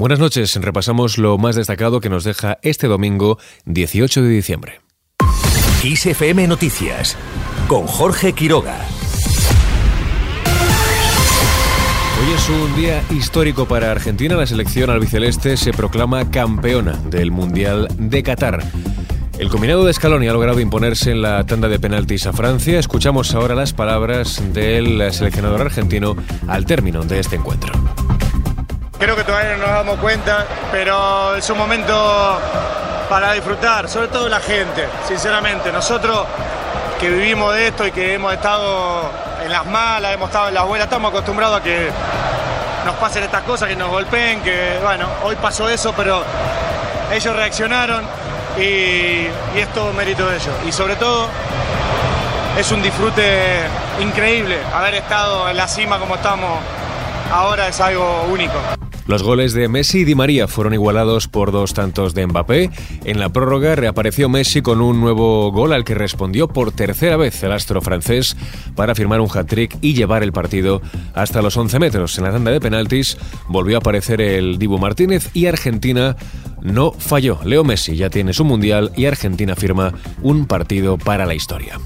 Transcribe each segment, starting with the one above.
Buenas noches, repasamos lo más destacado que nos deja este domingo 18 de diciembre. ISFM Noticias con Jorge Quiroga. Hoy es un día histórico para Argentina. La selección albiceleste se proclama campeona del Mundial de Qatar. El combinado de Scaloni ha logrado imponerse en la tanda de penaltis a Francia. Escuchamos ahora las palabras del seleccionador argentino al término de este encuentro. Creo que todavía no nos damos cuenta, pero es un momento para disfrutar, sobre todo la gente, sinceramente. Nosotros que vivimos de esto y que hemos estado en las malas, hemos estado en las buenas, estamos acostumbrados a que nos pasen estas cosas, que nos golpeen, que bueno, hoy pasó eso, pero ellos reaccionaron y, y es todo mérito de ellos. Y sobre todo es un disfrute increíble haber estado en la cima como estamos ahora, es algo único. Los goles de Messi y Di María fueron igualados por dos tantos de Mbappé. En la prórroga reapareció Messi con un nuevo gol al que respondió por tercera vez el astro francés para firmar un hat-trick y llevar el partido hasta los 11 metros. En la tanda de penaltis volvió a aparecer el Dibu Martínez y Argentina no falló. Leo Messi ya tiene su mundial y Argentina firma un partido para la historia.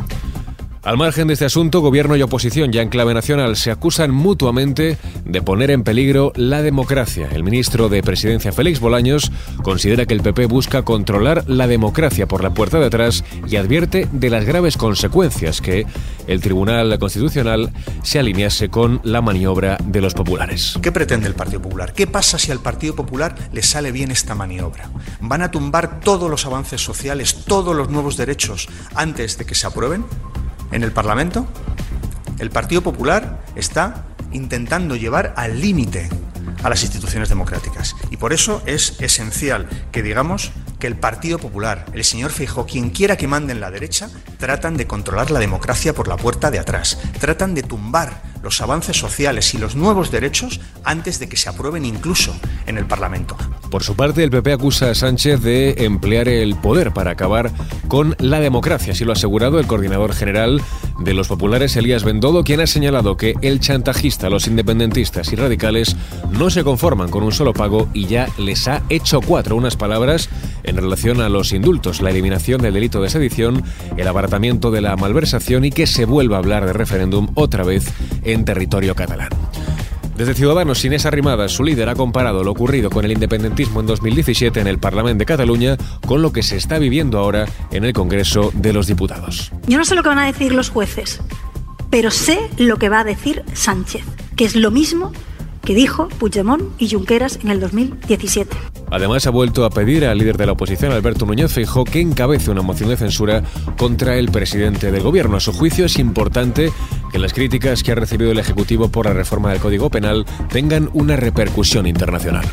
Al margen de este asunto, gobierno y oposición ya en clave nacional se acusan mutuamente de poner en peligro la democracia. El ministro de Presidencia Félix Bolaños considera que el PP busca controlar la democracia por la puerta de atrás y advierte de las graves consecuencias que el Tribunal Constitucional se alinease con la maniobra de los populares. ¿Qué pretende el Partido Popular? ¿Qué pasa si al Partido Popular le sale bien esta maniobra? ¿Van a tumbar todos los avances sociales, todos los nuevos derechos antes de que se aprueben? En el Parlamento, el Partido Popular está intentando llevar al límite a las instituciones democráticas. Y por eso es esencial que digamos que el Partido Popular, el señor Feijóo, quien quiera que mande en la derecha, tratan de controlar la democracia por la puerta de atrás, tratan de tumbar los avances sociales y los nuevos derechos antes de que se aprueben incluso en el Parlamento. Por su parte, el PP acusa a Sánchez de emplear el poder para acabar con la democracia, así lo ha asegurado el coordinador general de los populares, Elías Bendodo, quien ha señalado que el chantajista, los independentistas y radicales no se conforman con un solo pago y ya les ha hecho cuatro unas palabras en relación a los indultos, la eliminación del delito de sedición, el abaratamiento de la malversación y que se vuelva a hablar de referéndum otra vez en territorio catalán. Desde Ciudadanos, Inés Arrimadas, su líder, ha comparado lo ocurrido con el independentismo en 2017 en el Parlamento de Cataluña con lo que se está viviendo ahora en el Congreso de los Diputados. Yo no sé lo que van a decir los jueces, pero sé lo que va a decir Sánchez, que es lo mismo que dijo Puigdemont y Junqueras en el 2017. Además, ha vuelto a pedir al líder de la oposición, Alberto Núñez Feijóo, que encabece una moción de censura contra el presidente del gobierno. A su juicio, es importante que las críticas que ha recibido el Ejecutivo por la reforma del Código Penal tengan una repercusión internacional.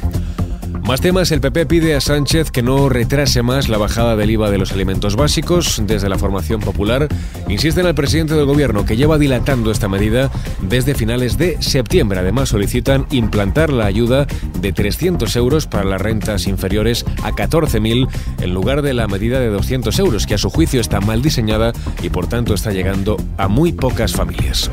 Más temas, el PP pide a Sánchez que no retrase más la bajada del IVA de los alimentos básicos. Desde la formación popular insisten al presidente del gobierno que lleva dilatando esta medida desde finales de septiembre. Además solicitan implantar la ayuda de 300 euros para las rentas inferiores a 14.000 en lugar de la medida de 200 euros que a su juicio está mal diseñada y por tanto está llegando a muy pocas familias.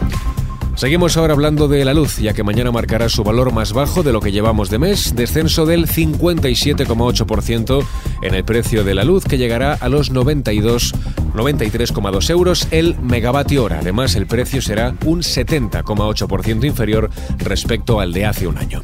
Seguimos ahora hablando de la luz, ya que mañana marcará su valor más bajo de lo que llevamos de mes, descenso del 57,8% en el precio de la luz, que llegará a los 92, 93,2 euros el megavatio hora. Además, el precio será un 70,8% inferior respecto al de hace un año.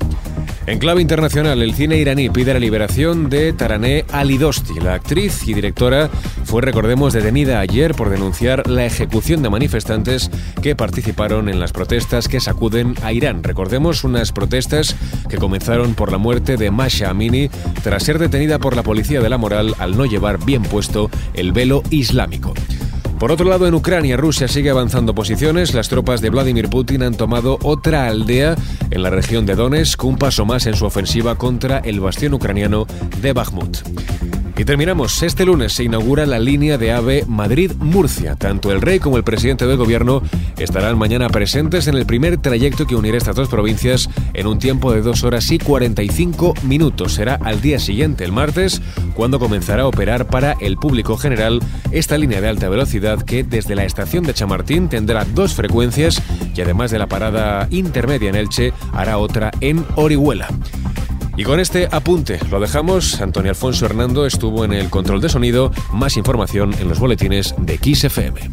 En clave internacional, el cine iraní pide la liberación de Taraneh Alidosti. La actriz y directora fue, recordemos, detenida ayer por denunciar la ejecución de manifestantes que participaron en las protestas que sacuden a Irán. Recordemos unas protestas que comenzaron por la muerte de Masha Amini tras ser detenida por la policía de la moral al no llevar bien puesto el velo islámico. Por otro lado, en Ucrania, Rusia sigue avanzando posiciones. Las tropas de Vladimir Putin han tomado otra aldea en la región de Donetsk, un paso más en su ofensiva contra el bastión ucraniano de Bakhmut. Y terminamos. Este lunes se inaugura la línea de AVE Madrid-Murcia. Tanto el rey como el presidente del gobierno estarán mañana presentes en el primer trayecto que unirá estas dos provincias en un tiempo de 2 horas y 45 minutos. Será al día siguiente, el martes, cuando comenzará a operar para el público general esta línea de alta velocidad que desde la estación de Chamartín tendrá dos frecuencias y además de la parada intermedia en Elche hará otra en Orihuela. Y con este apunte lo dejamos. Antonio Alfonso Hernando estuvo en el control de sonido. Más información en los boletines de XFM.